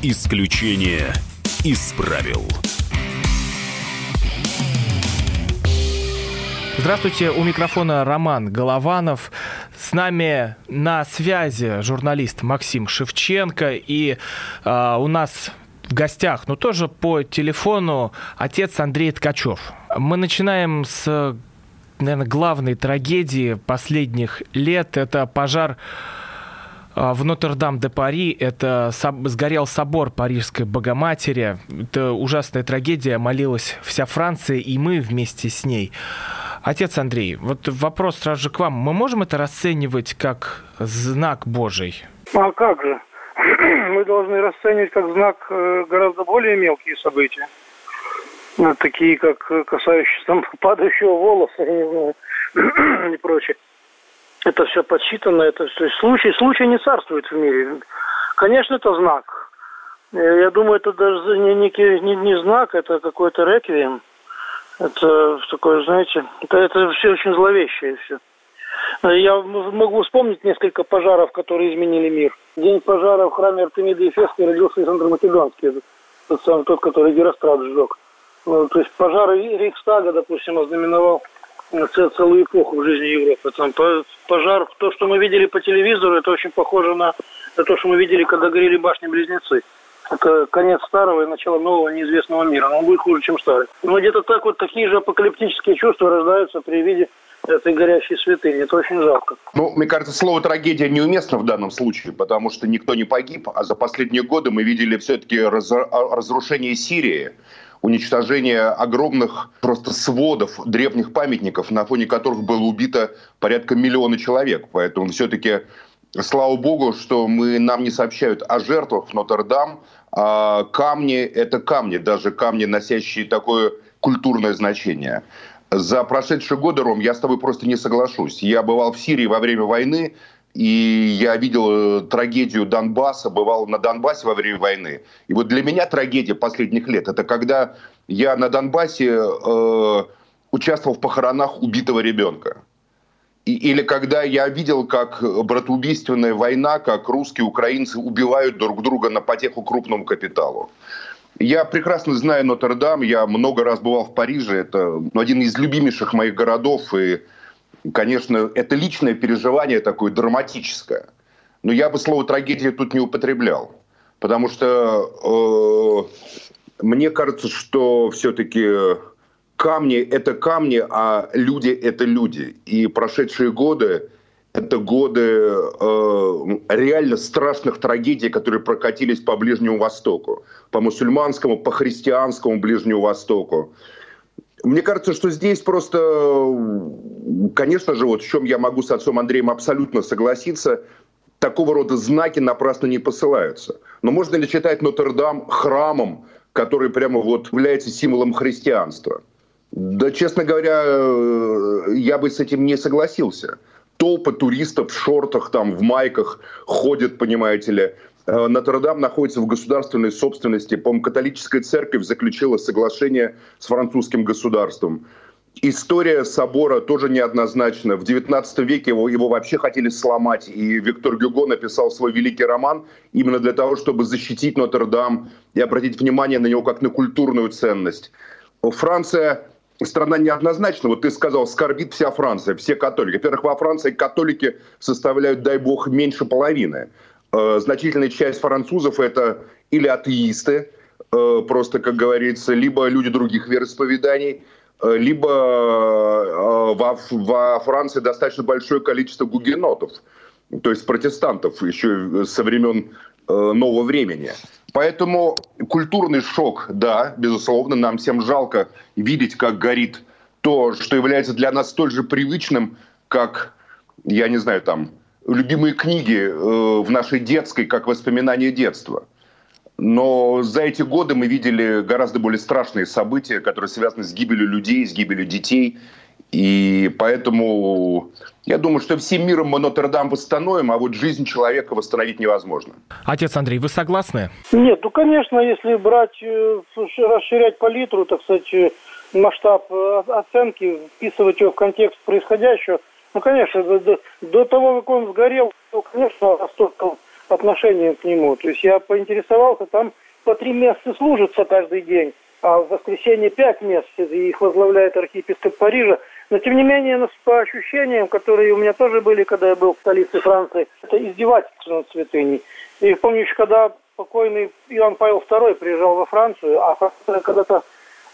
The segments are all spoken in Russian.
Исключение из правил. Здравствуйте, у микрофона Роман Голованов. С нами на связи журналист Максим Шевченко. И э, у нас в гостях, но тоже по телефону, отец Андрей Ткачев. Мы начинаем с, наверное, главной трагедии последних лет. Это пожар в Нотр-Дам-де-Пари. Это сгорел собор Парижской Богоматери. Это ужасная трагедия. Молилась вся Франция, и мы вместе с ней. Отец Андрей, вот вопрос сразу же к вам. Мы можем это расценивать как знак Божий? А как же? Мы должны расценивать как знак э, гораздо более мелкие события. Такие, как касающиеся там падающего волоса, знаю, и прочее. Это все подсчитано, это то есть случай, случай не царствует в мире. Конечно, это знак. Э, я думаю, это даже не, не, не, не знак, это какой-то реквием. Это такое, знаете, это, это все очень зловещее все. Я могу вспомнить несколько пожаров, которые изменили мир. День пожара в храме Артемида Ефесской родился Александр Македонский, тот самый тот, который Герострат сжег. Ну, то есть пожар Рейхстага, допустим, ознаменовал целую эпоху в жизни Европы. Там пожар, то, что мы видели по телевизору, это очень похоже на, то, что мы видели, когда горели башни-близнецы. Это конец старого и начало нового неизвестного мира. Но он будет хуже, чем старый. Но где-то так вот такие же апокалиптические чувства рождаются при виде этой горящей святыни. Это очень жалко. Ну, мне кажется, слово «трагедия» неуместно в данном случае, потому что никто не погиб, а за последние годы мы видели все-таки раз, разрушение Сирии, уничтожение огромных просто сводов древних памятников, на фоне которых было убито порядка миллиона человек. Поэтому все-таки слава богу, что мы, нам не сообщают о жертвах в Нотр-Дам, а камни – это камни, даже камни, носящие такое культурное значение. За прошедшие годы, Ром, я с тобой просто не соглашусь. Я бывал в Сирии во время войны, и я видел э, трагедию Донбасса, бывал на Донбассе во время войны. И вот для меня трагедия последних лет – это когда я на Донбассе э, участвовал в похоронах убитого ребенка. И, или когда я видел, как братоубийственная война, как русские украинцы убивают друг друга на потеху крупному капиталу. Я прекрасно знаю Нотр-Дам, я много раз бывал в Париже, это ну, один из любимейших моих городов, и, конечно, это личное переживание такое драматическое. Но я бы слово трагедия тут не употреблял, потому что э, мне кажется, что все-таки камни – это камни, а люди – это люди. И прошедшие годы это годы э, реально страшных трагедий, которые прокатились по Ближнему Востоку, по мусульманскому, по христианскому Ближнему Востоку. Мне кажется, что здесь просто, конечно же, вот в чем я могу с отцом Андреем абсолютно согласиться, такого рода знаки напрасно не посылаются. Но можно ли считать Нотр-Дам храмом, который прямо вот является символом христианства? Да, честно говоря, э, я бы с этим не согласился толпы туристов в шортах, там, в майках ходят, понимаете ли. Э, Нотр-Дам находится в государственной собственности. По-моему, католическая церковь заключила соглашение с французским государством. История собора тоже неоднозначна. В XIX веке его, его вообще хотели сломать, и Виктор Гюго написал свой великий роман именно для того, чтобы защитить Нотр-Дам и обратить внимание на него как на культурную ценность. Франция страна неоднозначна. Вот ты сказал, скорбит вся Франция, все католики. Во-первых, во Франции католики составляют, дай бог, меньше половины. Э, значительная часть французов это или атеисты, э, просто, как говорится, либо люди других вероисповеданий, э, либо во, во Франции достаточно большое количество гугенотов, то есть протестантов еще со времен нового времени. Поэтому культурный шок, да, безусловно, нам всем жалко видеть, как горит то, что является для нас столь же привычным, как, я не знаю, там, любимые книги э, в нашей детской, как воспоминания детства. Но за эти годы мы видели гораздо более страшные события, которые связаны с гибелью людей, с гибелью детей, и поэтому я думаю, что всем миром мы Нотр-Дам восстановим, а вот жизнь человека восстановить невозможно. Отец Андрей, вы согласны? Нет, ну, конечно, если брать, э, расширять палитру, так сказать, э, масштаб оценки, вписывать его в контекст происходящего, ну, конечно, до, до того, как он сгорел, то, конечно, настолько отношением к нему. То есть я поинтересовался, там по три месяца служится каждый день, а в воскресенье пять месяцев, и их возглавляет архиепископ Парижа. Но, тем не менее, по ощущениям, которые у меня тоже были, когда я был в столице Франции, это издевательство над святыней. И помню еще, когда покойный Иоанн Павел II приезжал во Францию, а Франция когда-то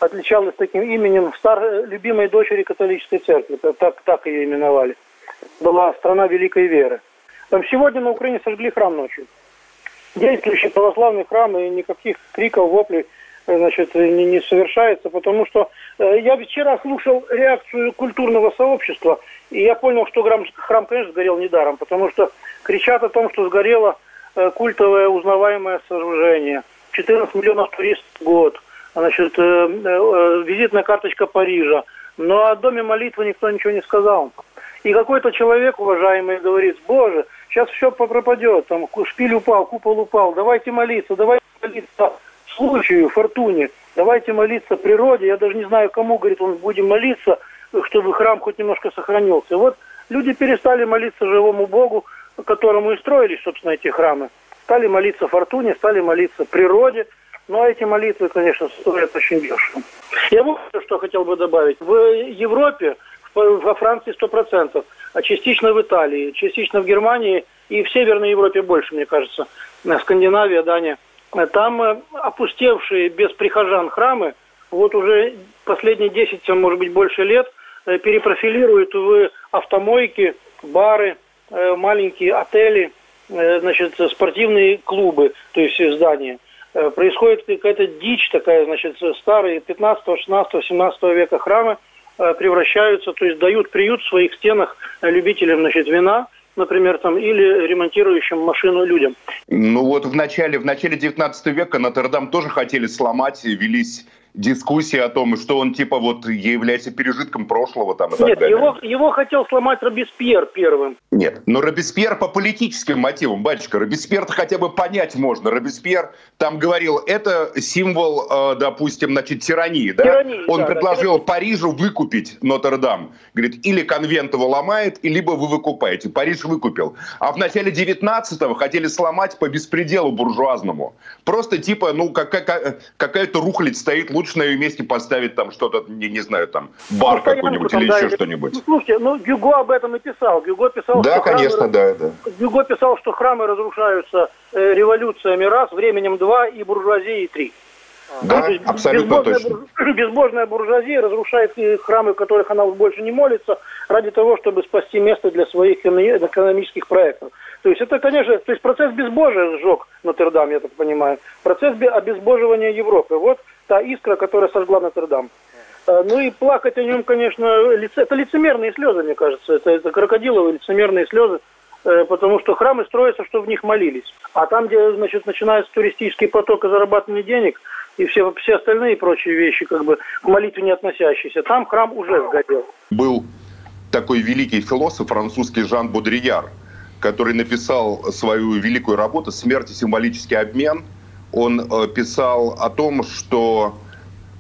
отличалась таким именем стар... любимой дочери католической церкви, так, так ее именовали. Была страна великой веры. Там сегодня на Украине сожгли храм ночью. Действующий православный храм, и никаких криков, воплей э, значит, не, не совершается, потому что э, я вчера слушал реакцию культурного сообщества, и я понял, что храм, храм, конечно, сгорел недаром, потому что кричат о том, что сгорело э, культовое узнаваемое сооружение, 14 миллионов туристов в год, значит, э, э, визитная карточка Парижа, но о доме молитвы никто ничего не сказал. И какой-то человек, уважаемый, говорит, боже, сейчас все пропадет, там шпиль упал, купол упал, давайте молиться, давайте молиться случаю, фортуне, давайте молиться природе, я даже не знаю кому, говорит, он будем молиться, чтобы храм хоть немножко сохранился. Вот люди перестали молиться живому Богу, которому и строились, собственно, эти храмы. Стали молиться фортуне, стали молиться природе, но эти молитвы, конечно, стоят очень дешево. Я вот что хотел бы добавить. В Европе во Франции 100%, а частично в Италии, частично в Германии и в Северной Европе больше, мне кажется. Скандинавия, Дания. Там э, опустевшие без прихожан храмы, вот уже последние 10, может быть, больше лет, э, перепрофилируют в автомойки, бары, э, маленькие отели, значит, спортивные клубы, то есть здания. Происходит какая-то дичь такая, значит, старые 15, 16, 17 века храмы – Э, превращаются, то есть дают приют в своих стенах любителям значит, вина, например, там, или ремонтирующим машину людям. Ну вот в начале, в начале 19 века Нотр-Дам тоже хотели сломать, велись дискуссии о том, что он типа вот является пережитком прошлого там и так Нет, далее. Его, его хотел сломать Робеспьер первым. Нет, но Робеспьер по политическим мотивам, батюшка, Робеспьер хотя бы понять можно. Робеспьер там говорил, это символ, э, допустим, значит, тирании, да? Тирании, он да, предложил да, Парижу выкупить Нотр-Дам. Говорит, или конвент его ломает, либо вы выкупаете. Париж выкупил. А в начале 19-го хотели сломать по беспределу буржуазному. Просто типа, ну, какая-то рухлядь стоит, лучше лучше на ее месте поставить там что-то, не, не знаю, там, бар ну, какой-нибудь или да, еще что-нибудь. Ну, слушайте, ну, Гюго об этом и писал. Гюго писал, да, что конечно, храмы, да, да. Гюго писал, что храмы разрушаются э, революциями раз, временем два и буржуазией три. Да, ну, абсолютно безбожная, точно. Безбожная буржуазия разрушает храмы, в которых она больше не молится, ради того, чтобы спасти место для своих экономических проектов. То есть это, конечно, то есть процесс безбожия сжег Нотр-Дам, я так понимаю. Процесс обезбоживания Европы. Вот та искра, которая сожгла Нотр-Дам. Э, ну и плакать о нем, конечно, это лицемерные слезы, мне кажется. Это, это крокодиловые лицемерные слезы, э, потому что храмы строятся, чтобы в них молились. А там, где, значит, начинается туристический поток и зарабатывание денег, и все, все остальные прочие вещи, как бы к молитве не относящиеся, там храм уже сгорел. Был такой великий философ французский Жан Бодрияр, который написал свою великую работу «Смерть и символический обмен», он э, писал о том, что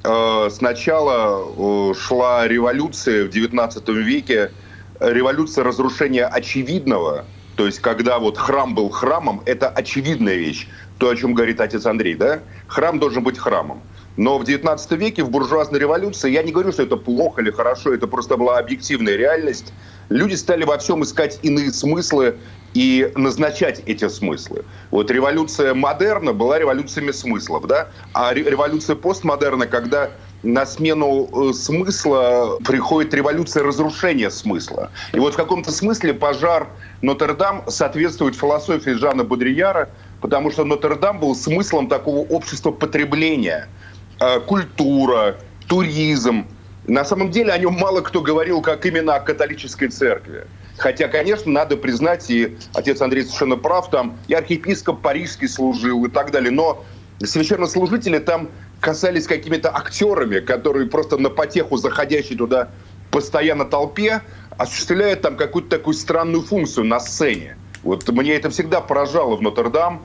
э, сначала э, шла революция в XIX веке, революция разрушения очевидного, то есть когда вот храм был храмом, это очевидная вещь, то, о чем говорит отец Андрей, да? Храм должен быть храмом. Но в XIX веке, в буржуазной революции, я не говорю, что это плохо или хорошо, это просто была объективная реальность, люди стали во всем искать иные смыслы и назначать эти смыслы. Вот революция модерна была революциями смыслов, да? А революция постмодерна, когда на смену э, смысла приходит революция разрушения смысла. И вот в каком-то смысле пожар Нотр-Дам соответствует философии Жана Бодрияра, потому что Нотр-Дам был смыслом такого общества потребления. Э, культура, туризм. На самом деле о нем мало кто говорил, как именно о католической церкви. Хотя, конечно, надо признать, и отец Андрей совершенно прав, там и архиепископ парижский служил и так далее, но священнослужители там касались какими-то актерами, которые просто на потеху заходящей туда постоянно толпе осуществляют там какую-то такую странную функцию на сцене. Вот мне это всегда поражало в Нотр-Дам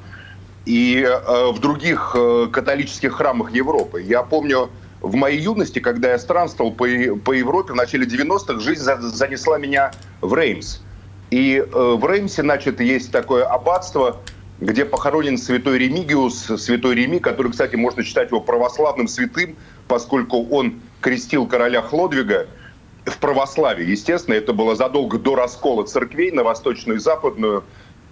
и э, в других э, католических храмах Европы. Я помню, в моей юности, когда я странствовал по, по Европе в начале 90-х, жизнь занесла меня в Реймс. И э, в Реймсе, значит, есть такое аббатство, где похоронен святой Ремигиус, святой Реми, который, кстати, можно считать его православным святым, поскольку он крестил короля Хлодвига в православии. Естественно, это было задолго до раскола церквей на восточную и западную.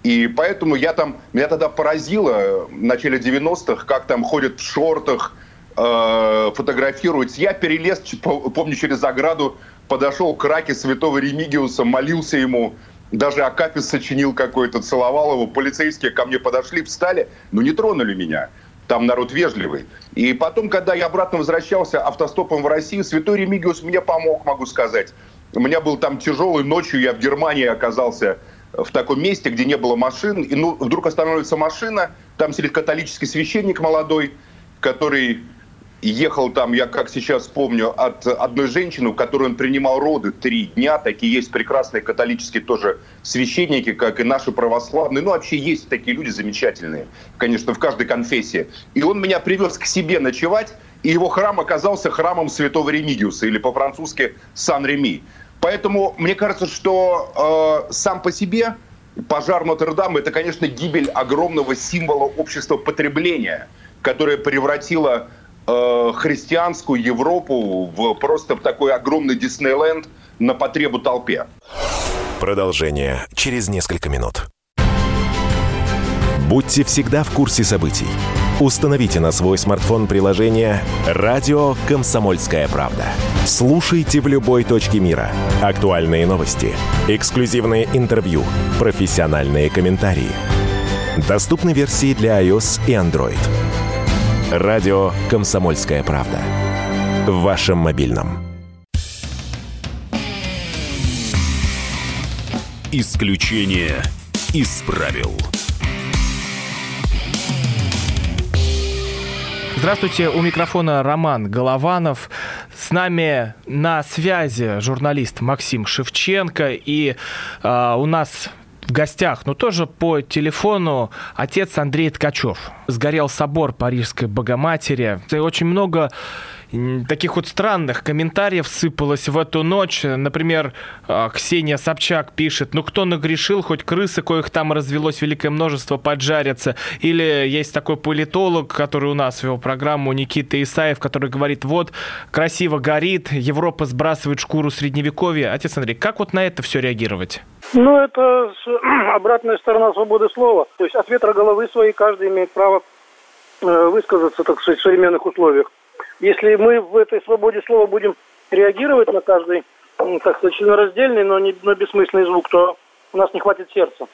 И поэтому я там, меня тогда поразило в начале 90-х, как там ходят в шортах, э, фотографируются. Я перелез, помню, через ограду, подошел к раке святого Ремигиуса, молился ему, даже Акапис сочинил какой-то, целовал его. Полицейские ко мне подошли, встали, но не тронули меня. Там народ вежливый. И потом, когда я обратно возвращался автостопом в Россию, святой Ремигиус мне помог, могу сказать. У меня был там тяжелый ночью, я в Германии оказался в таком месте, где не было машин. И ну, вдруг останавливается машина, там сидит католический священник молодой, который ехал там, я как сейчас помню, от одной женщины, у которой он принимал роды три дня. Такие есть прекрасные католические тоже священники, как и наши православные. Ну, вообще есть такие люди замечательные, конечно, в каждой конфессии. И он меня привез к себе ночевать, и его храм оказался храмом святого Ремигиуса, или по-французски Сан-Реми. Поэтому мне кажется, что э, сам по себе пожар Нотр-Дама – это, конечно, гибель огромного символа общества потребления, которое превратило Э, христианскую Европу в просто в такой огромный Диснейленд на потребу толпе. Продолжение через несколько минут. Будьте всегда в курсе событий. Установите на свой смартфон приложение «Радио Комсомольская правда». Слушайте в любой точке мира. Актуальные новости, эксклюзивные интервью, профессиональные комментарии. Доступны версии для iOS и Android. Радио «Комсомольская правда». В вашем мобильном. Исключение из правил. Здравствуйте, у микрофона Роман Голованов. С нами на связи журналист Максим Шевченко. И э, у нас в гостях, но тоже по телефону отец Андрей Ткачев. Сгорел собор Парижской Богоматери. И очень много таких вот странных комментариев сыпалось в эту ночь. Например, а, Ксения Собчак пишет, ну кто нагрешил, хоть крысы, коих там развелось великое множество, поджарятся. Или есть такой политолог, который у нас вел программу, Никита Исаев, который говорит, вот, красиво горит, Европа сбрасывает шкуру средневековья. Отец Андрей, как вот на это все реагировать? Ну, это обратная сторона свободы слова. То есть от ветра головы своей каждый имеет право э, высказаться, так сказать, в современных условиях. Если мы в этой свободе слова будем реагировать на каждый, так сказать, членораздельный, но, не, но бессмысленный звук, то у нас не хватит сердца.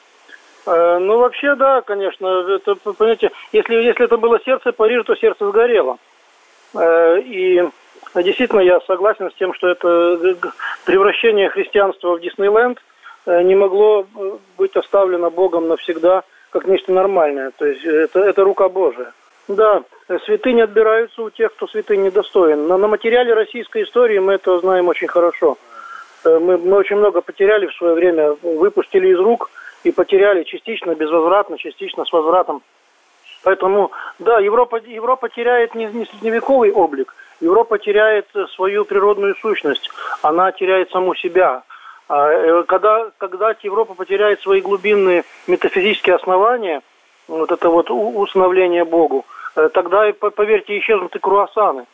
Э, ну, вообще, да, конечно, это, понимаете, если, если это было сердце Парижа, то сердце сгорело. Э, и действительно я согласен с тем, что это превращение христианства в Диснейленд не могло быть оставлено Богом навсегда как нечто нормальное. То есть это, это рука Божия. Да, святыни отбираются у тех, кто святынь недостоин. Но на материале российской истории мы это знаем очень хорошо. Э, мы, мы очень много потеряли в свое время, выпустили из рук и потеряли частично безвозвратно, частично с возвратом. Поэтому, да, Европа, Европа теряет не, не средневековый облик, Европа теряет свою природную сущность, она теряет саму себя. А, э, когда, когда Европа потеряет свои глубинные метафизические основания, вот это вот усыновление Богу, Э, тогда, поверьте, исчезнут и круассаны.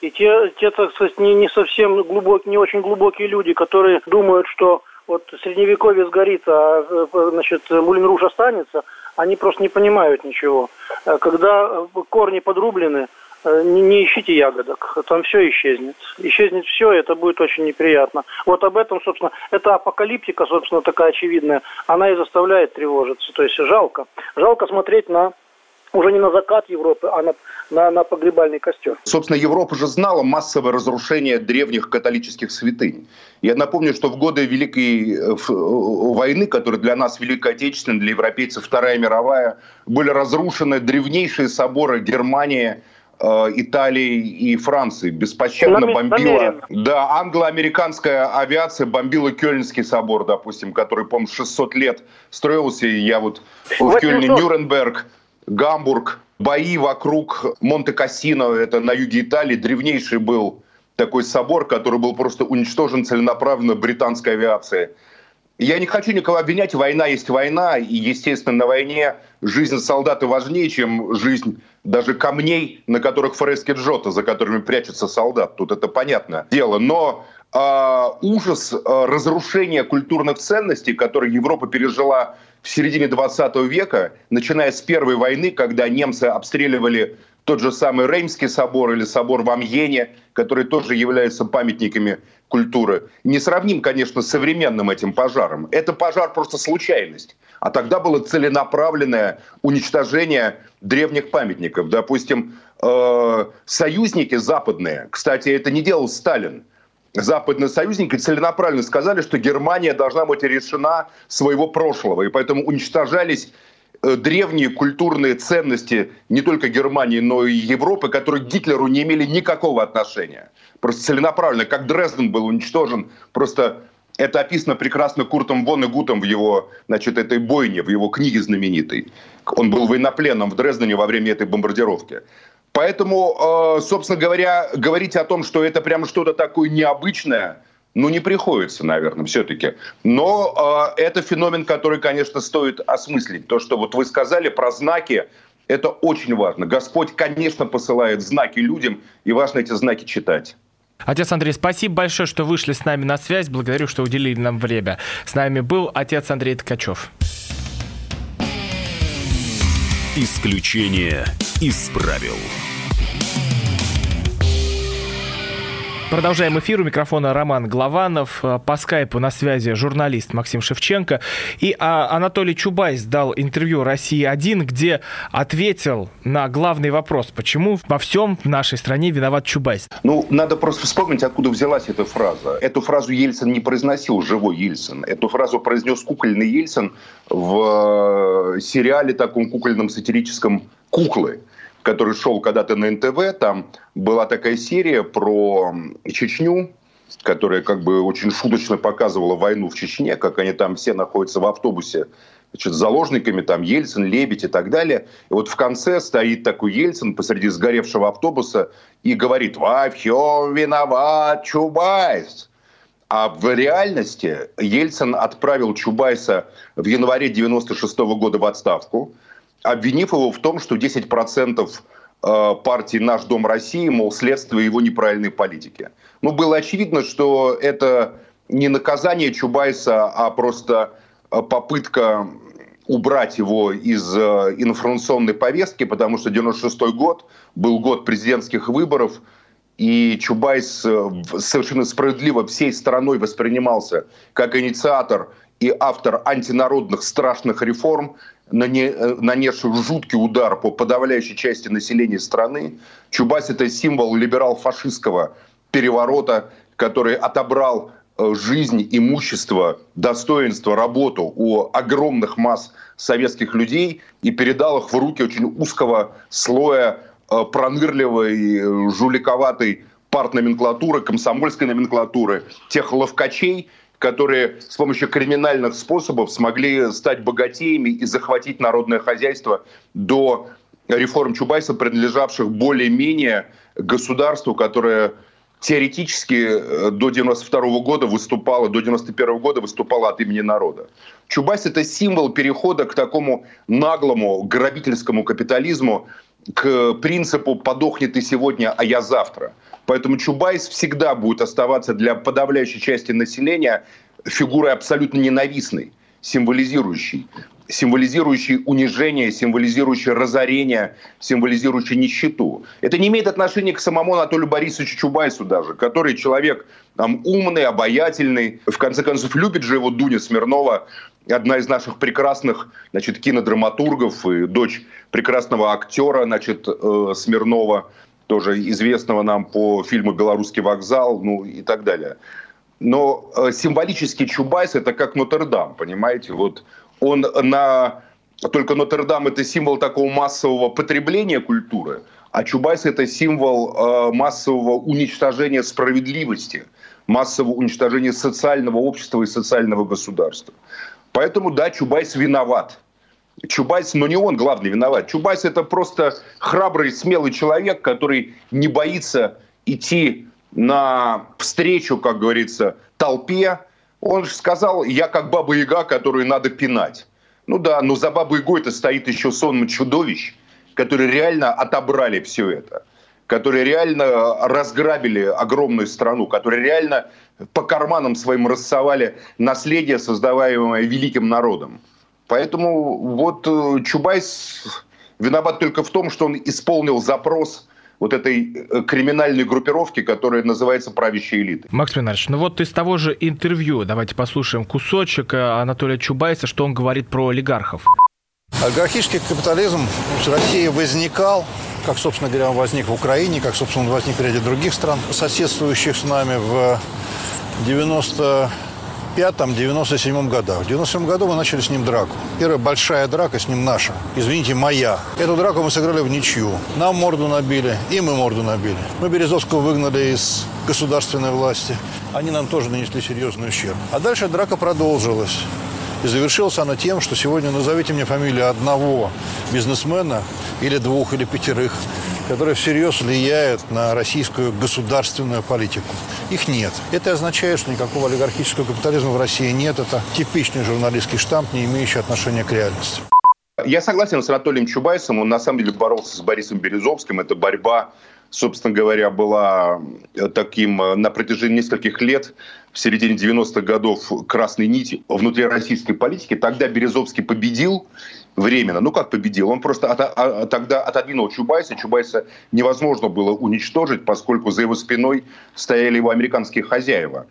И те, те так сказать, не, не совсем глубокие, не очень глубокие люди, которые думают, что вот средневековье сгорит, а э, значит, Мулин Руж останется, они просто не понимают ничего. Э, когда корни подрублены, не, не ищите ягодок, там все исчезнет. Исчезнет все, и это будет очень неприятно. Вот об этом, собственно, эта апокалиптика, собственно, такая очевидная, она и заставляет тревожиться. То есть жалко. Жалко смотреть на уже не на закат Европы, а на, на, на погребальный костер. Собственно, Европа же знала массовое разрушение древних католических святынь. Я напомню, что в годы Великой э, э, войны, которая для нас Великая Отечественная, для европейцев Вторая мировая, были разрушены древнейшие соборы Германии, э, Италии и Франции. Беспощадно бомбила... Да, англо-американская авиация бомбила Кёльнский собор, допустим, который, по-моему, 600 лет строился. И я вот в Кёльне, Нюрнберг, Гамбург, бои вокруг Монте-Кассино, это на юге Италии, древнейший был такой собор, который был просто уничтожен целенаправленно британской авиацией. Я не хочу никого обвинять, война есть война, и, естественно, на войне жизнь солдата важнее, чем жизнь даже камней, на которых фрески Джота, за которыми прячется солдат. Тут это понятное дело. Но э, ужас э, разрушения культурных ценностей, которые Европа пережила в середине 20 века, начиная с Первой войны, когда немцы обстреливали тот же самый Реймский собор или собор в Амьене, которые тоже являются памятниками культуры, не сравним, конечно, с современным этим пожаром. Это пожар просто случайность. А тогда было целенаправленное уничтожение древних памятников. Допустим, э, союзники западные, кстати, это не делал Сталин, западные союзники целенаправленно сказали, что Германия должна быть решена своего прошлого, и поэтому уничтожались Э, древние культурные ценности не только Германии, но и Европы, которые к Гитлеру не имели никакого отношения. Просто целенаправленно, как Дрезден был уничтожен, просто это описано прекрасно Куртом Вон и Гутом в его, значит, этой бойне, в его книге знаменитой. Он был военнопленным в Дрездене во время этой бомбардировки. Поэтому, э, собственно говоря, говорить о том, что это прямо что-то такое необычное – ну, не приходится, наверное, все-таки. Но э, это феномен, который, конечно, стоит осмыслить. То, что вот вы сказали про знаки, это очень важно. Господь, конечно, посылает знаки людям, и важно эти знаки читать. Отец Андрей, спасибо большое, что вышли с нами на связь. Благодарю, что уделили нам время. С нами был отец Андрей Ткачев. Исключение из правил. Продолжаем эфир. У микрофона Роман Голованов. Э, по скайпу на связи журналист Максим Шевченко. И а, Анатолий Чубайс дал интервью «России-1», где ответил на главный вопрос, почему во всем в нашей стране виноват Чубайс. Ну, надо просто вспомнить, откуда взялась эта фраза. Эту фразу Ельцин не произносил, живой Ельцин. Эту фразу произнес кукольный Ельцин в э, сериале таком кукольном сатирическом «Куклы» который шел когда-то на НТВ, там была такая серия про Чечню, которая как бы очень шуточно показывала войну в Чечне, как они там все находятся в автобусе значит, заложниками, там Ельцин, Лебедь и так далее. И вот в конце стоит такой Ельцин посреди сгоревшего автобуса и говорит, во всем виноват Чубайс. А в реальности Ельцин отправил Чубайса в январе 96 года в отставку обвинив его в том, что 10% э, партии «Наш Дом России», мол, следствие его неправильной политики. Ну, было очевидно, что это не наказание Чубайса, а просто э, попытка убрать его из э, информационной повестки, потому что 96 год был год президентских выборов, и Чубайс совершенно справедливо всей страной воспринимался как инициатор и автор антинародных страшных реформ, нанесших жуткий удар по подавляющей части населения страны. Чубайс – это символ либерал-фашистского переворота, который отобрал э, жизнь, имущество, достоинство, работу у огромных масс советских людей и передал их в руки очень узкого слоя э, пронырливой, жуликоватой партноменклатуры, комсомольской номенклатуры, тех ловкачей, которые с помощью криминальных способов смогли стать богатеями и захватить народное хозяйство до реформ Чубайса, принадлежавших более-менее государству, которое теоретически э, до 92 года выступало, до 91 года выступало от имени народа. Чубайс – это символ перехода к такому наглому грабительскому капитализму, к принципу «подохнет ты сегодня, а я завтра». Поэтому Чубайс всегда будет оставаться для подавляющей части населения фигурой абсолютно ненавистной, символизирующей символизирующий унижение, символизирующий разорение, символизирующий нищету. Это не имеет отношения к самому Анатолию Борисовичу Чубайсу даже, который человек там, умный, обаятельный, в конце концов любит же его Дуня Смирнова, одна из наших прекрасных значит, кинодраматургов и дочь прекрасного актера значит, э, Смирнова тоже известного нам по фильму «Белорусский вокзал», ну и так далее. Но э, символический Чубайс – это как Нотр-Дам, понимаете? Вот он на... Только Нотр-Дам – это символ такого массового потребления культуры, а Чубайс – это символ э, массового уничтожения справедливости, массового уничтожения социального общества и социального государства. Поэтому, да, Чубайс виноват – Чубайс, но не он главный виноват. Чубайс это просто храбрый, смелый человек, который не боится идти на встречу, как говорится, толпе, Он же сказал, я как баба-яга, которую надо пинать. Ну да, но за бабой Ягой это стоит еще сонм чудовищ, которые реально отобрали все это которые реально разграбили огромную страну, которые реально по карманам своим рассовали наследие, создаваемое великим народом. Поэтому вот э, Чубайс виноват только в том, что он исполнил запрос вот этой э, криминальной группировки, которая называется правящей элитой. Макс Минарович, ну вот из того же интервью давайте послушаем кусочек э, Анатолия Чубайса, что он говорит про олигархов. Олигархический капитализм в России возникал, как, собственно говоря, он возник в Украине, как, собственно, он возник в ряде других стран, соседствующих с нами в 90 95-97 годах. В 97 году мы начали с ним драку. Первая большая драка с ним наша. Извините, моя. Эту драку мы сыграли в ничью. Нам морду набили, и мы морду набили. Мы Березовского выгнали из государственной власти. Они нам тоже нанесли серьезный ущерб. А дальше драка продолжилась. И завершилась она тем, что сегодня назовите мне фамилию одного бизнесмена, или двух, или пятерых, которые всерьез влияют на российскую государственную политику. Их нет. Это означает, что никакого олигархического капитализма в России нет. Это типичный журналистский штамп, не имеющий отношения к реальности. Я согласен с Анатолием Чубайсом. Он на самом деле боролся с Борисом Березовским. Это борьба собственно говоря, была таким э, на протяжении нескольких лет, в середине 90-х годов, красной нити внутри российской политики. Тогда Березовский победил временно. Ну, как победил? Он просто от, а, тогда отодвинул Чубайса. Чубайса невозможно было уничтожить, поскольку за его спиной стояли его американские хозяева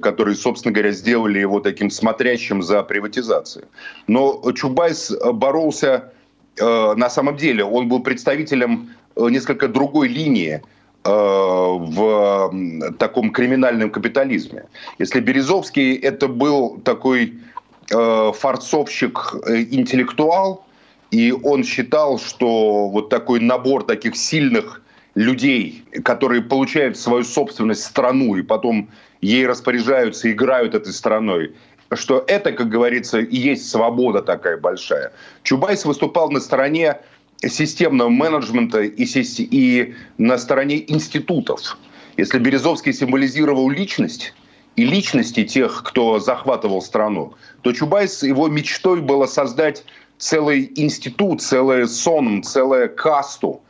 которые, собственно говоря, сделали его таким смотрящим за приватизацию. Но Чубайс боролся э, на самом деле, он был представителем Э, несколько другой линии э, в таком криминальном капитализме. Если Березовский это был такой э, форцовщик, интеллектуал, и он считал, что вот такой набор таких сильных людей, которые получают свою собственность страну и потом ей распоряжаются, играют этой страной, что это, как говорится, и есть свобода такая большая. Чубайс выступал на стороне системного менеджмента и, и на стороне институтов. Если Березовский символизировал личность и личности тех, кто захватывал страну, то Чубайс, его мечтой было создать целый институт, целый сон, целую касту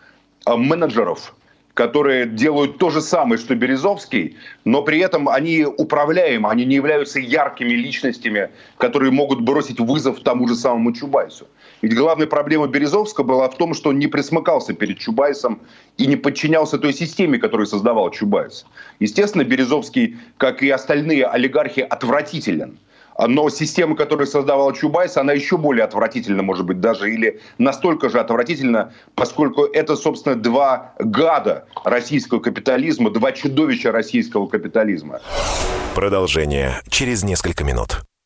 э, менеджеров, которые делают то же самое, что Березовский, но при этом они управляемы, они не являются яркими личностями, которые могут бросить вызов тому же самому Чубайсу. Ведь главная проблема Березовского была в том, что он не пресмыкался перед Чубайсом и не подчинялся той системе, которую создавал Чубайс. Естественно, Березовский, как и остальные олигархи, отвратителен. Но система, которую создавал Чубайс, она еще более отвратительна, может быть, даже или настолько же отвратительна, поскольку это, собственно, два гада российского капитализма, два чудовища российского капитализма. Продолжение через несколько минут.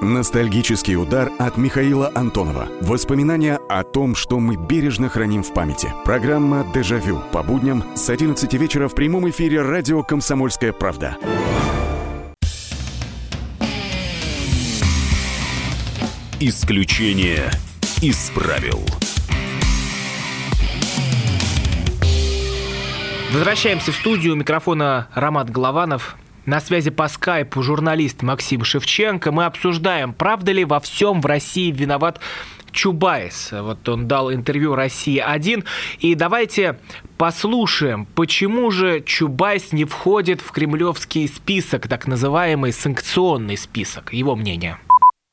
Ностальгический удар от Михаила Антонова. Воспоминания о том, что мы бережно храним в памяти. Программа «Дежавю» по будням с 11 вечера в прямом эфире радио «Комсомольская правда». Исключение из правил. Возвращаемся в студию. У микрофона Роман Голованов. На связи по скайпу журналист Максим Шевченко. Мы обсуждаем, правда ли во всем в России виноват Чубайс. Вот он дал интервью «Россия-1». И давайте послушаем, почему же Чубайс не входит в кремлевский список, так называемый санкционный список. Его мнение.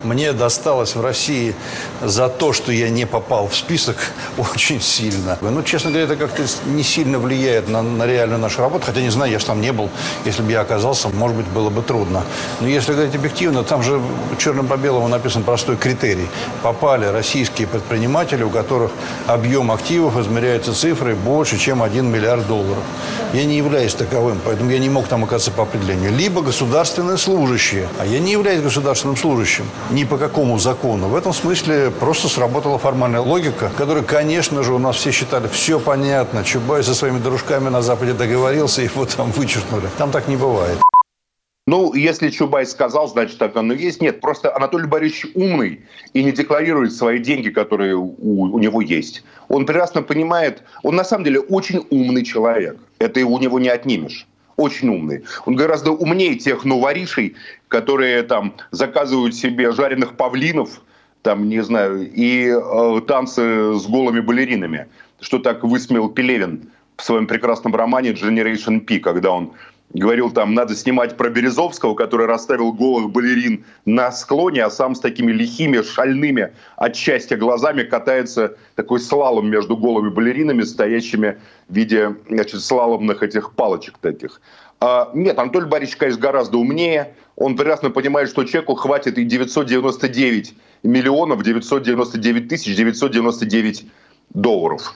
Мне досталось в России за то, что я не попал в список, очень сильно. Ну, честно говоря, это как-то не сильно влияет на, на реальную нашу работу. Хотя, не знаю, я же там не был. Если бы я оказался, может быть, было бы трудно. Но если говорить объективно, там же черным по белому написан простой критерий. Попали российские предприниматели, у которых объем активов измеряется цифрой больше, чем 1 миллиард долларов. Я не являюсь таковым, поэтому я не мог там оказаться по определению. Либо государственные служащие, а я не являюсь государственным служащим. Ни по какому закону. В этом смысле просто сработала формальная логика, которая, конечно же, у нас все считали, все понятно, Чубай со своими дружками на Западе договорился, его там вычеркнули. Там так не бывает. Ну, если Чубай сказал, значит, так оно есть. Нет, просто Анатолий Борисович умный и не декларирует свои деньги, которые у, у него есть. Он прекрасно понимает, он на самом деле очень умный человек. Это у него не отнимешь. Очень умный. Он гораздо умнее тех новоришей, которые там заказывают себе жареных павлинов, там, не знаю, и э, танцы с голыми балеринами. Что так высмеял Пелевин в своем прекрасном романе «Generation P», когда он говорил там, надо снимать про Березовского, который расставил голых балерин на склоне, а сам с такими лихими, шальными от счастья глазами катается такой слалом между голыми балеринами, стоящими в виде значит, слаломных этих палочек таких. А, нет, Анатолий Борисович, конечно, гораздо умнее. Он прекрасно понимает, что человеку хватит и 999 миллионов, 999 тысяч, 999 долларов.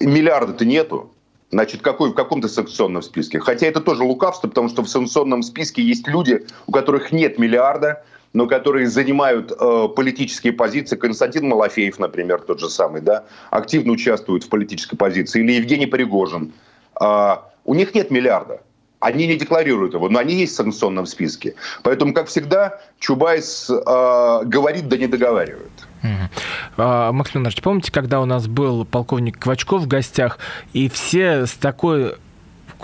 Миллиарда-то нету. Значит, какой, в каком-то санкционном списке. Хотя это тоже лукавство, потому что в санкционном списке есть люди, у которых нет миллиарда, но которые занимают э, политические позиции. Константин Малафеев, например, тот же самый, да, активно участвует в политической позиции. Или Евгений Пригожин. Э, у них нет миллиарда. Они не декларируют его, но они есть в санкционном списке. Поэтому, как всегда, Чубайс э, говорит, да не договаривает. Угу. Максим Иванович, помните, когда у нас был полковник Квачков в гостях, и все с такой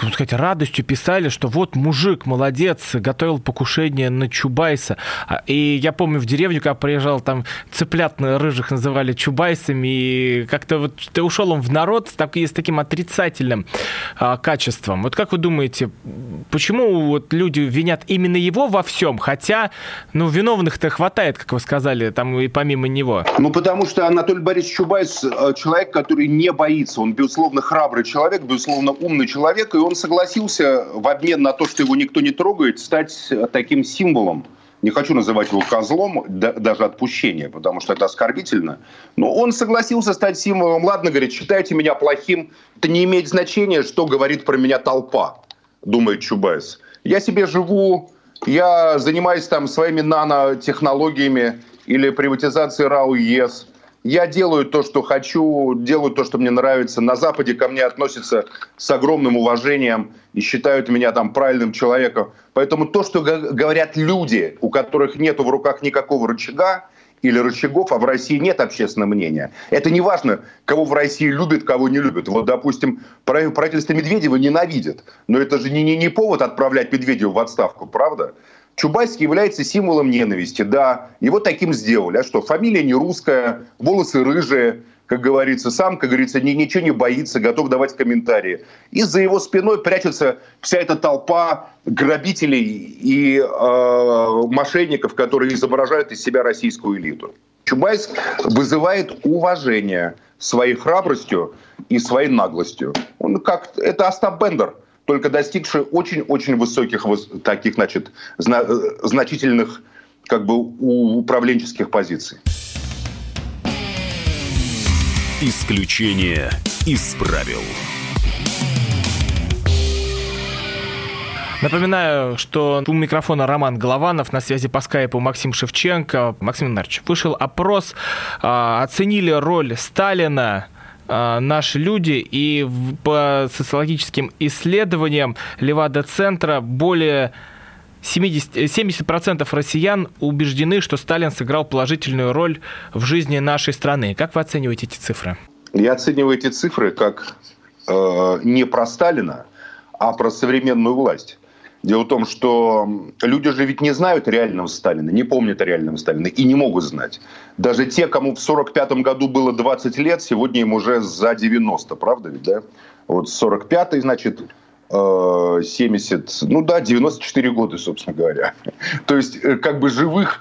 сказать, радостью писали, что вот мужик, молодец, готовил покушение на Чубайса. А, и я помню, в деревню, когда приезжал, там цыплят на рыжих называли Чубайсами, и как-то вот ты ушел он в народ так, с таким отрицательным а, качеством. Вот как вы думаете, почему вот люди винят именно его во всем, хотя, ну, виновных-то хватает, как вы сказали, там и помимо него? Ну, потому что Анатолий Борисович Чубайс э, человек, который не боится. Он, безусловно, храбрый человек, безусловно, умный человек, и он согласился в обмен на то, что его никто не трогает, стать таким символом. Не хочу называть его козлом, даже отпущения, потому что это оскорбительно. Но он согласился стать символом. Ладно, говорит, считайте меня плохим. Это не имеет значения, что говорит про меня толпа, думает Чубайс. Я себе живу, я занимаюсь там своими нанотехнологиями или приватизацией РАО ЕС я делаю то, что хочу, делаю то, что мне нравится. На Западе ко мне относятся с огромным уважением и считают меня там правильным человеком. Поэтому то, что говорят люди, у которых нет в руках никакого рычага или рычагов, а в России нет общественного мнения. Это не важно, кого в России любят, кого не любят. Вот, допустим, правительство Медведева ненавидит. Но это же не, не, не повод отправлять Медведева в отставку, правда? Чубайский является символом ненависти, да, его таким сделали. А что, фамилия не русская, волосы рыжие, как говорится, сам, как говорится, ни, ничего не боится, готов давать комментарии. И за его спиной прячется вся эта толпа грабителей и э, мошенников, которые изображают из себя российскую элиту. Чубайс вызывает уважение своей храбростью и своей наглостью. Он как это Остап Бендер – только достигшие очень-очень высоких таких, значит, зна значительных как бы управленческих позиций. Исключение из правил. Напоминаю, что у микрофона Роман Голованов, на связи по скайпу Максим Шевченко. Максим Иванович, вышел опрос, а, оценили роль Сталина наши люди, и по социологическим исследованиям Левада-центра более 70, 70% россиян убеждены, что Сталин сыграл положительную роль в жизни нашей страны. Как вы оцениваете эти цифры? Я оцениваю эти цифры как э, не про Сталина, а про современную власть. Дело в том, что люди же ведь не знают реального Сталина, не помнят реального Сталина и не могут знать. Даже те, кому в 45 году было 20 лет, сегодня им уже за 90, правда ведь, да? Вот 45 значит, 70, э, ну да, 94 года, собственно говоря. То есть, э, как бы живых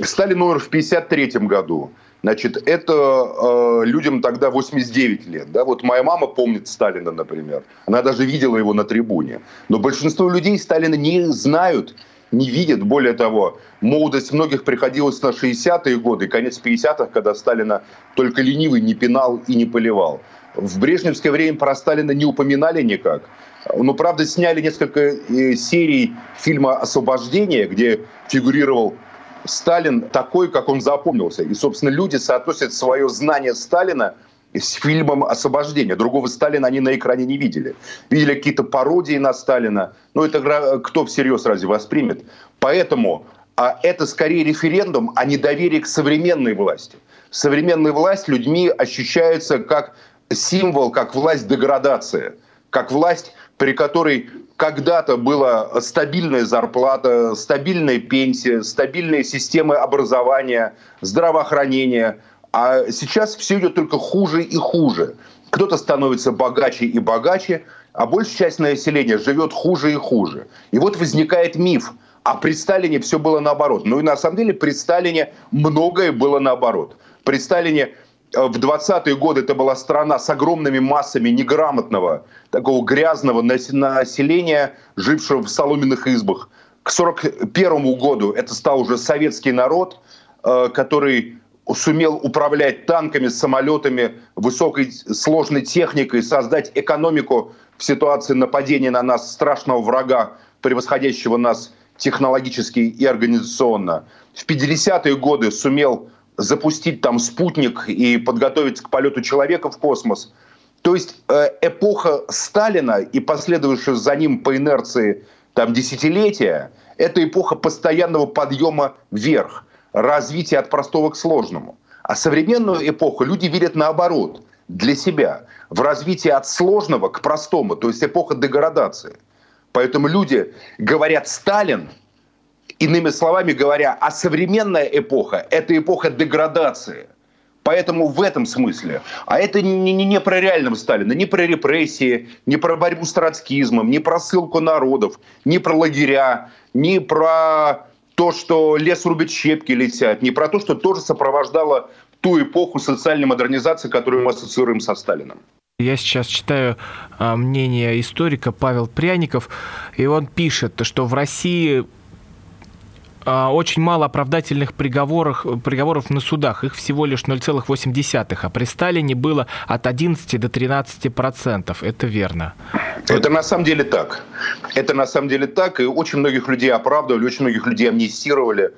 Сталин умер в 53 году. Значит, это э, людям тогда 89 лет. Да? Вот моя мама помнит Сталина, например. Она даже видела его на трибуне. Но большинство людей Сталина не знают, не видят. Более того, молодость многих приходилась на 60-е годы, конец 50-х, когда Сталина только ленивый не пинал и не поливал. В брежневское время про Сталина не упоминали никак. Но, правда, сняли несколько э, серий фильма «Освобождение», где фигурировал Сталин такой, как он запомнился. И, собственно, люди соотносят свое знание Сталина с фильмом «Освобождение». Другого Сталина они на экране не видели. Видели какие-то пародии на Сталина. Но это кто всерьез разве воспримет? Поэтому а это скорее референдум о недоверии к современной власти. Современная власть людьми ощущается как символ, как власть деградации, как власть, при которой когда-то была стабильная зарплата, стабильная пенсия, стабильные системы образования, здравоохранения. А сейчас все идет только хуже и хуже. Кто-то становится богаче и богаче, а большая часть населения живет хуже и хуже. И вот возникает миф, а при Сталине все было наоборот. Ну и на самом деле при Сталине многое было наоборот. При Сталине в 20-е годы это была страна с огромными массами неграмотного, такого грязного населения, жившего в соломенных избах. К 1941 году это стал уже советский народ, э, который сумел управлять танками, самолетами, высокой сложной техникой, создать экономику в ситуации нападения на нас страшного врага, превосходящего нас технологически и организационно. В 50-е годы сумел запустить там спутник и подготовить к полету человека в космос. То есть э, эпоха Сталина и последовавшая за ним по инерции там десятилетия, это эпоха постоянного подъема вверх, развития от простого к сложному. А современную эпоху люди видят наоборот, для себя, в развитии от сложного к простому, то есть эпоха деградации. Поэтому люди говорят «Сталин», Иными словами говоря, а современная эпоха – это эпоха деградации. Поэтому в этом смысле. А это не, не, не про реального Сталина, не про репрессии, не про борьбу с троцкизмом, не про ссылку народов, не про лагеря, не про то, что лес рубит, щепки летят, не про то, что тоже сопровождало ту эпоху социальной модернизации, которую мы ассоциируем со Сталином. Я сейчас читаю а, мнение историка Павел Пряников, и он пишет, что в России очень мало оправдательных приговоров, приговоров на судах. Их всего лишь 0,8. А при Сталине было от 11 до 13 процентов. Это верно. Это на самом деле так. Это на самом деле так. И очень многих людей оправдывали, очень многих людей амнистировали.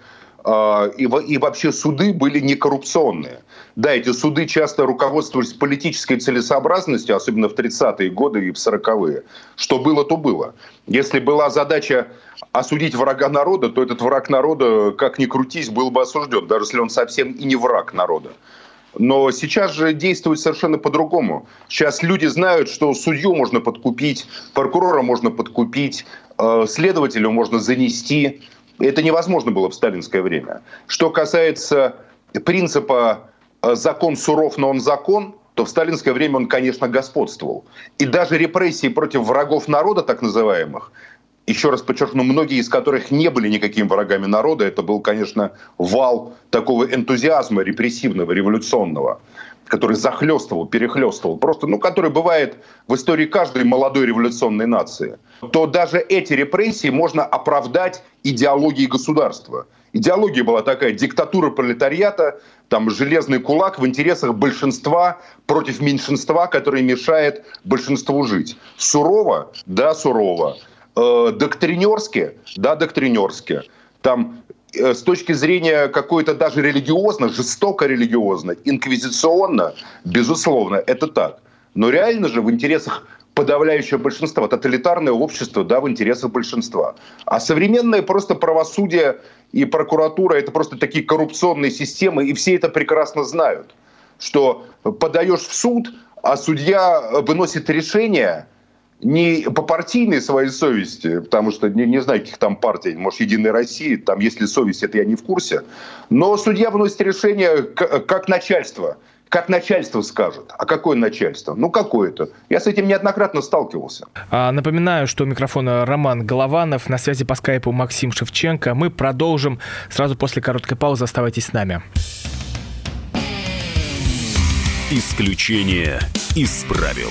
А, и, вообще суды были не коррупционные. Да, эти суды часто руководствовались политической целесообразностью, особенно в 30-е годы и в 40-е. Что было, то было. Если была задача осудить врага народа, то этот враг народа, как ни крутись, был бы осужден, даже если он совсем и не враг народа. Но сейчас же действует совершенно по-другому. Сейчас люди знают, что судью можно подкупить, прокурора можно подкупить, э, следователю можно занести. Это невозможно было в сталинское время. Что касается принципа э, «закон суров, но он закон», то в сталинское время он, конечно, господствовал. И даже репрессии против врагов народа, так называемых, еще раз подчеркну, многие из которых не были никакими врагами народа, это был, конечно, вал такого энтузиазма репрессивного, революционного, который захлестывал, перехлестывал, просто, ну, который бывает в истории каждой молодой революционной нации, то даже эти репрессии можно оправдать идеологией государства. Идеология была такая, диктатура пролетариата, там железный кулак в интересах большинства против меньшинства, которое мешает большинству жить. Сурово? Да, сурово э, доктринерски, да, доктринерски, там с точки зрения какой-то даже религиозно, жестоко религиозно, инквизиционно, безусловно, это так. Но реально же в интересах подавляющего большинства, тоталитарное общество, да, в интересах большинства. А современное просто правосудие и прокуратура – это просто такие коррупционные системы, и все это прекрасно знают, что подаешь в суд, а судья выносит решение – не по партийной своей совести, потому что не, не знаю, каких там партий, может, Единой России, там есть ли совесть, это я не в курсе. Но судья выносит решение как начальство. Как начальство скажет. А какое начальство? Ну, какое-то. Я с этим неоднократно сталкивался. А, напоминаю, что у микрофона Роман Голованов, на связи по скайпу Максим Шевченко. Мы продолжим сразу после короткой паузы. Оставайтесь с нами. Исключение из правил.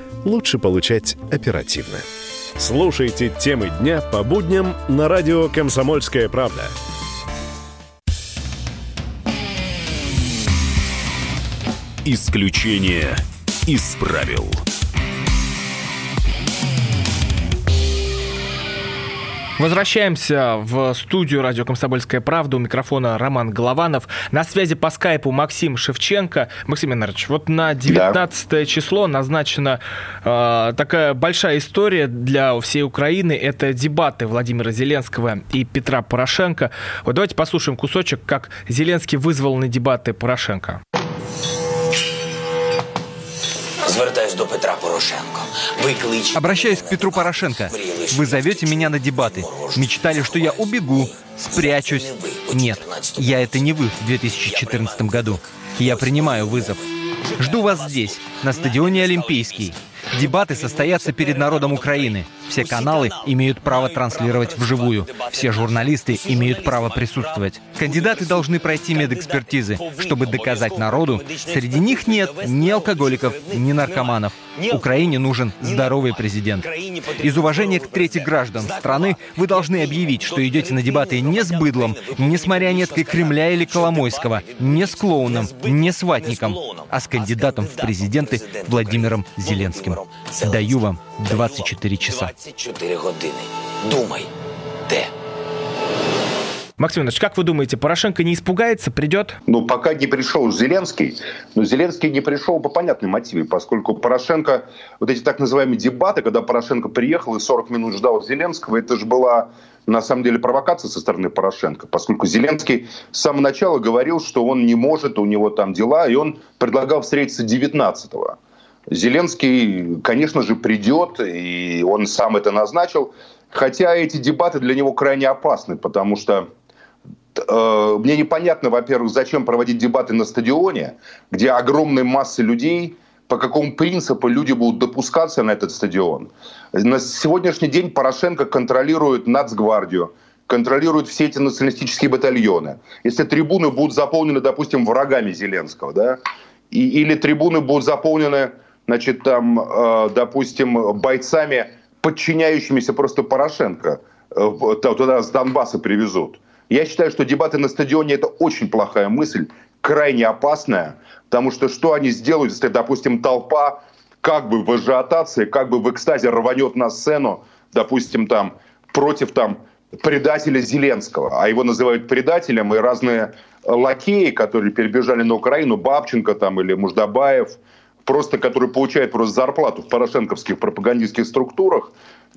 лучше получать оперативно. Слушайте темы дня по будням на радио «Комсомольская правда». Исключение из правил. Возвращаемся в студию радио «Комсомольская правда». У микрофона Роман Голованов. На связи по скайпу Максим Шевченко. Максим Иванович, вот на 19 да. число назначена э, такая большая история для всей Украины. Это дебаты Владимира Зеленского и Петра Порошенко. Вот давайте послушаем кусочек, как Зеленский вызвал на дебаты Порошенко. Звертаюсь до Петра Порошенко. Вы клич... Обращаюсь к Петру Порошенко. Вы зовете меня на дебаты. Мечтали, что я убегу, спрячусь. Нет, я это не вы в 2014 году. Я принимаю вызов. Жду вас здесь, на стадионе Олимпийский. Дебаты состоятся перед народом Украины. Все каналы имеют право транслировать вживую. Все журналисты имеют право присутствовать. Кандидаты должны пройти медэкспертизы, чтобы доказать народу, среди них нет ни алкоголиков, ни наркоманов. Украине нужен здоровый президент. Из уважения к третьих граждан страны вы должны объявить, что идете на дебаты не с быдлом, не с марионеткой Кремля или Коломойского, не с клоуном, не с ватником, а с кандидатом в президенты Владимиром Зеленским. Даю вам 24 часа. 24 години. Думай, де? Максим Иванович, как вы думаете, Порошенко не испугается, придет? Ну, пока не пришел Зеленский, но Зеленский не пришел по понятной мотиве, поскольку Порошенко, вот эти так называемые дебаты, когда Порошенко приехал и 40 минут ждал Зеленского, это же была на самом деле провокация со стороны Порошенко, поскольку Зеленский с самого начала говорил, что он не может, у него там дела, и он предлагал встретиться 19-го. Зеленский, конечно же, придет, и он сам это назначил. Хотя эти дебаты для него крайне опасны, потому что э, мне непонятно, во-первых, зачем проводить дебаты на стадионе, где огромная масса людей, по какому принципу люди будут допускаться на этот стадион. На сегодняшний день Порошенко контролирует Нацгвардию, контролирует все эти националистические батальоны. Если трибуны будут заполнены, допустим, врагами Зеленского, да, и, или трибуны будут заполнены значит, там, э, допустим, бойцами, подчиняющимися просто Порошенко, э, туда с Донбасса привезут. Я считаю, что дебаты на стадионе – это очень плохая мысль, крайне опасная, потому что что они сделают, если, допустим, толпа как бы в ажиотации, как бы в экстазе рванет на сцену, допустим, там, против там, предателя Зеленского, а его называют предателем, и разные лакеи, которые перебежали на Украину, Бабченко там или Муждабаев – просто который получает просто зарплату в порошенковских пропагандистских структурах,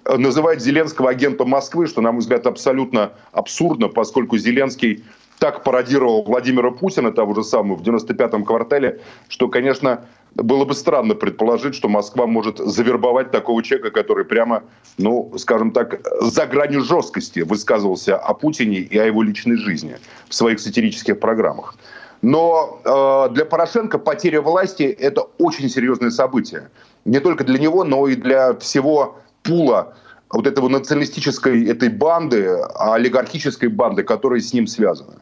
э, называет Зеленского агентом Москвы, что, на мой взгляд, абсолютно абсурдно, поскольку Зеленский так пародировал Владимира Путина, того же самого, в 95-м квартале, что, конечно, было бы странно предположить, что Москва может завербовать такого человека, который прямо, ну, скажем так, за гранью жесткости высказывался о Путине и о его личной жизни в своих сатирических программах. Но э, для Порошенко потеря власти – это очень серьезное событие. Не только для него, но и для всего пула вот этого националистической этой банды, олигархической банды, которая с ним связана.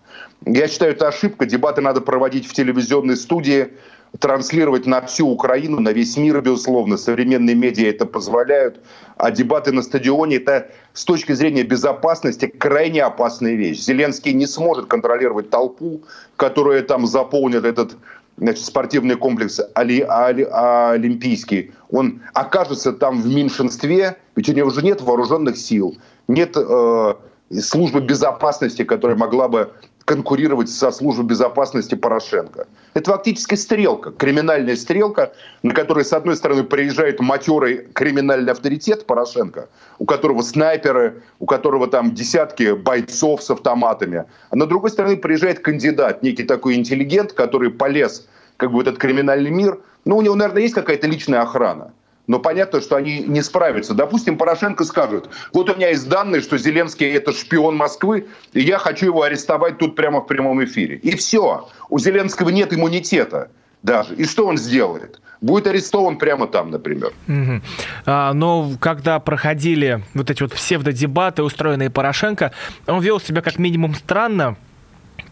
Я считаю, это ошибка. Дебаты надо проводить в телевизионной студии, транслировать на всю Украину, на весь мир, безусловно. Современные медиа это позволяют. А дебаты на стадионе – это с точки зрения безопасности крайне опасная вещь. Зеленский не сможет контролировать толпу, которая там заполнит этот значит, спортивный комплекс Али, Али, Олимпийский. Он окажется там в меньшинстве, ведь у него уже нет вооруженных сил, нет э, службы безопасности, которая могла бы конкурировать со службой безопасности Порошенко. Это фактически стрелка, криминальная стрелка, на которой, с одной стороны, приезжает матерый криминальный авторитет Порошенко, у которого снайперы, у которого там десятки бойцов с автоматами, а на другой стороне приезжает кандидат, некий такой интеллигент, который полез как бы в этот криминальный мир. Ну, у него, наверное, есть какая-то личная охрана но понятно, что они не справятся. Допустим, Порошенко скажет, вот у меня есть данные, что Зеленский это шпион Москвы, и я хочу его арестовать тут прямо в прямом эфире. И все. У Зеленского нет иммунитета даже. И что он сделает? будет арестован прямо там, например. Угу. А, но когда проходили вот эти вот псевдодебаты, устроенные Порошенко, он вел себя как минимум странно,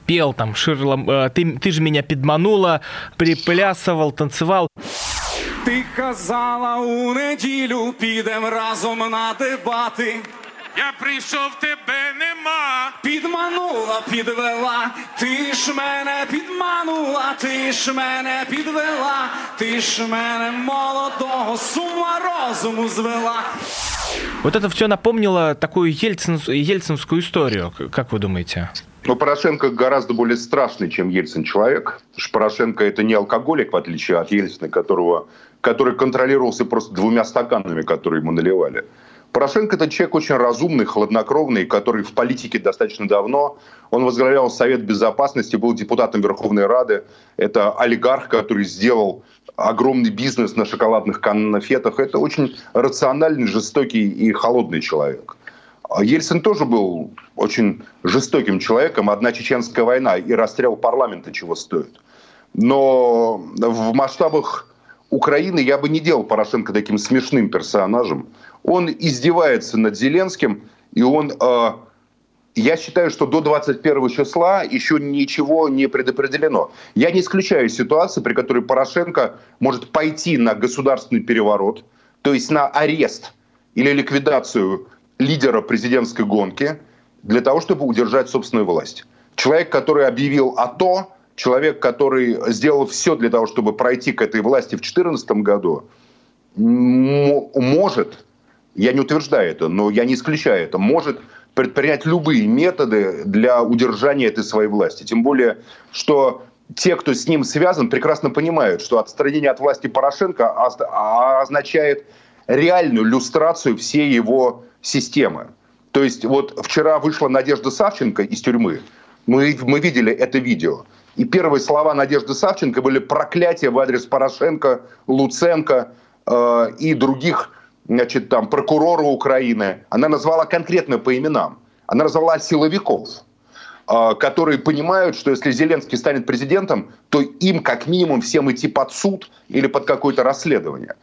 пел там Ширлом, э, ты, ты же меня подманула, приплясывал, танцевал. Ти казала у неділю підем разом на дебати. Я прийшов, тебе нема. Підманула, підвела, ти ж мене підманула, ти ж мене підвела, ти ж мене молодого з ума розуму звела. Вот это все напомнило такую ельцин, ельцинскую историю, как вы думаете? Но Порошенко гораздо более страшный, чем Ельцин человек. Потому что Порошенко это не алкоголик, в отличие от Ельцина, которого, который контролировался просто двумя стаканами, которые ему наливали. Порошенко это человек очень разумный, хладнокровный, который в политике достаточно давно. Он возглавлял Совет Безопасности, был депутатом Верховной Рады. Это олигарх, который сделал огромный бизнес на шоколадных конфетах. Это очень рациональный, жестокий и холодный человек. Ельцин тоже был очень жестоким человеком. Одна чеченская война и расстрел парламента чего стоит. Но в масштабах Украины я бы не делал Порошенко таким смешным персонажем. Он издевается над Зеленским, и он... Э, я считаю, что до 21 числа еще ничего не предопределено. Я не исключаю ситуации, при которой Порошенко может пойти на государственный переворот, то есть на арест или ликвидацию лидера президентской гонки для того, чтобы удержать собственную власть. Человек, который объявил АТО, человек, который сделал все для того, чтобы пройти к этой власти в 2014 году, может, я не утверждаю это, но я не исключаю это, может предпринять любые методы для удержания этой своей власти. Тем более, что те, кто с ним связан, прекрасно понимают, что отстранение от власти Порошенко означает реальную люстрацию всей его системы. То есть вот вчера вышла Надежда Савченко из тюрьмы. Мы, мы видели это видео. И первые слова Надежды Савченко были проклятия в адрес Порошенко, Луценко э, и других значит, там, прокурора Украины. Она назвала конкретно по именам. Она назвала силовиков, э, которые понимают, что если Зеленский станет президентом, то им как минимум всем идти под суд или под какое-то расследование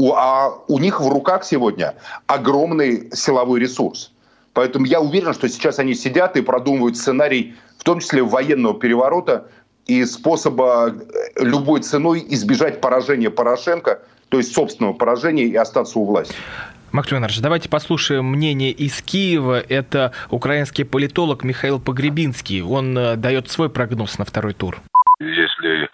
у, а у них в руках сегодня огромный силовой ресурс. Поэтому я уверен, что сейчас они сидят и продумывают сценарий, в том числе военного переворота и способа э, любой ценой избежать поражения Порошенко, то есть собственного поражения и остаться у власти. Максим Иванович, давайте послушаем мнение из Киева. Это украинский политолог Михаил Погребинский. Он э, дает свой прогноз на второй тур.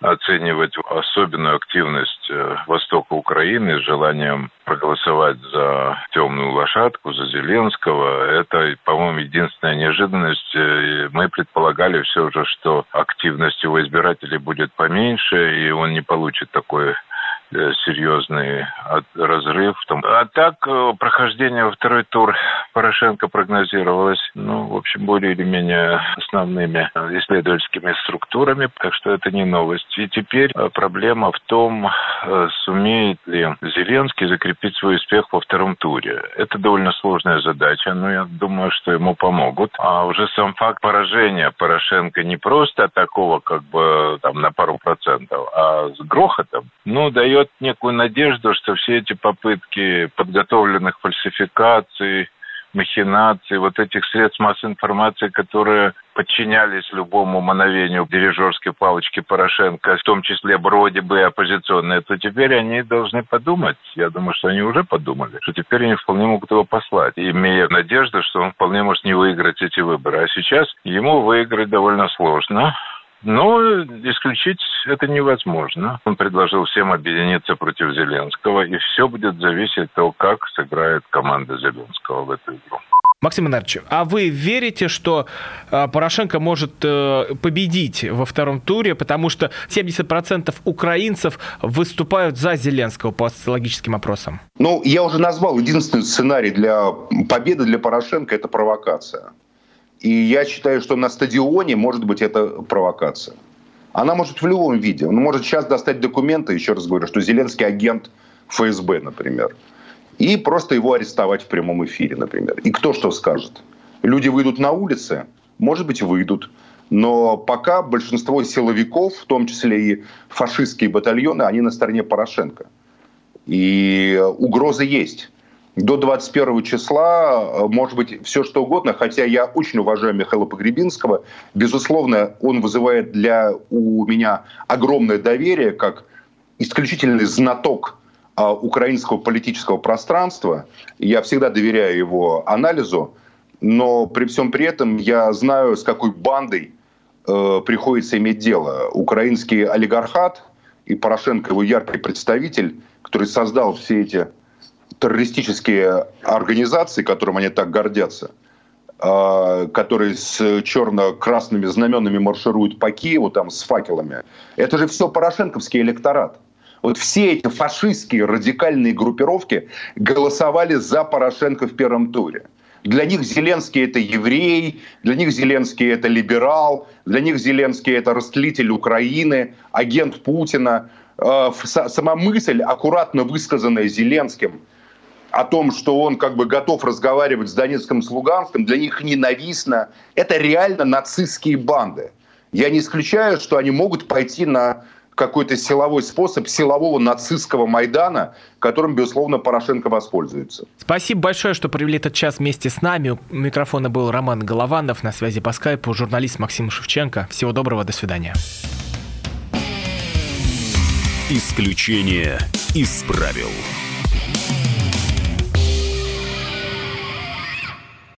Оценивать особенную активность э, востока Украины с желанием проголосовать за темную лошадку, за Зеленского, это, по-моему, единственная неожиданность. Э, мы предполагали все же, что активность его избирателей будет поменьше, и он не получит такой серьезный разрыв. А так, э, прохождение во второй тур Порошенко прогнозировалось, ну, в общем, более или менее основными исследовательскими структурами, так что это не новость. И теперь э, проблема в том, сумеет ли Зеленский закрепить свой успех во втором туре. Это довольно сложная задача, но я думаю, что ему помогут. А уже сам факт поражения Порошенко не просто такого, как бы, там, на пару процентов, а с грохотом, ну, дает дает некую надежду, что все эти попытки подготовленных фальсификаций, махинаций, вот этих средств массовой информации, которые подчинялись любому мановению дирижерской палочки Порошенко, в том числе вроде бы оппозиционные, то теперь они должны подумать, я думаю, что они уже подумали, что теперь они вполне могут его послать, имея надежду, что он вполне может не выиграть эти выборы. А сейчас ему выиграть довольно сложно. Но исключить это невозможно. Он предложил всем объединиться против Зеленского, и все будет зависеть от того, как сыграет команда Зеленского в эту игру. Максим Иванович, а вы верите, что э, Порошенко может э, победить во втором туре, потому что 70% украинцев выступают за Зеленского по социологическим опросам? Ну, я уже назвал единственный сценарий для победы для Порошенко – это провокация. И я считаю, что на стадионе может быть это провокация. Она может в любом виде. Он может сейчас достать документы, еще раз говорю, что Зеленский агент ФСБ, например. И просто его арестовать в прямом эфире, например. И кто что скажет? Люди выйдут на улицы? Может быть, выйдут. Но пока большинство силовиков, в том числе и фашистские батальоны, они на стороне Порошенко. И угроза есть. До 21 числа э, может быть все что угодно, хотя я очень уважаю Михаила Погребинского. Безусловно, он вызывает для у меня огромное доверие как исключительный знаток а, украинского политического пространства. Я всегда доверяю его анализу, но при всем при этом я знаю, с какой бандой э, приходится иметь дело. Украинский олигархат и Порошенко его яркий представитель, который создал все эти террористические организации, которым они так гордятся, э, которые с черно-красными знаменами маршируют по Киеву там с факелами. Это же все порошенковский электорат. Вот все эти фашистские радикальные группировки голосовали за Порошенко в первом туре. Для них Зеленский это еврей, для них Зеленский это либерал, для них Зеленский это растлитель Украины, агент Путина. Э, сама мысль, аккуратно высказанная Зеленским, о том, что он как бы готов разговаривать с Донецком с Луганском, для них ненавистно. Это реально нацистские банды. Я не исключаю, что они могут пойти на какой-то силовой способ силового нацистского Майдана, которым, безусловно, Порошенко воспользуется. Спасибо большое, что провели этот час вместе с нами. У микрофона был Роман Голованов, на связи по скайпу журналист Максим Шевченко. Всего доброго, до свидания. Исключение из правил.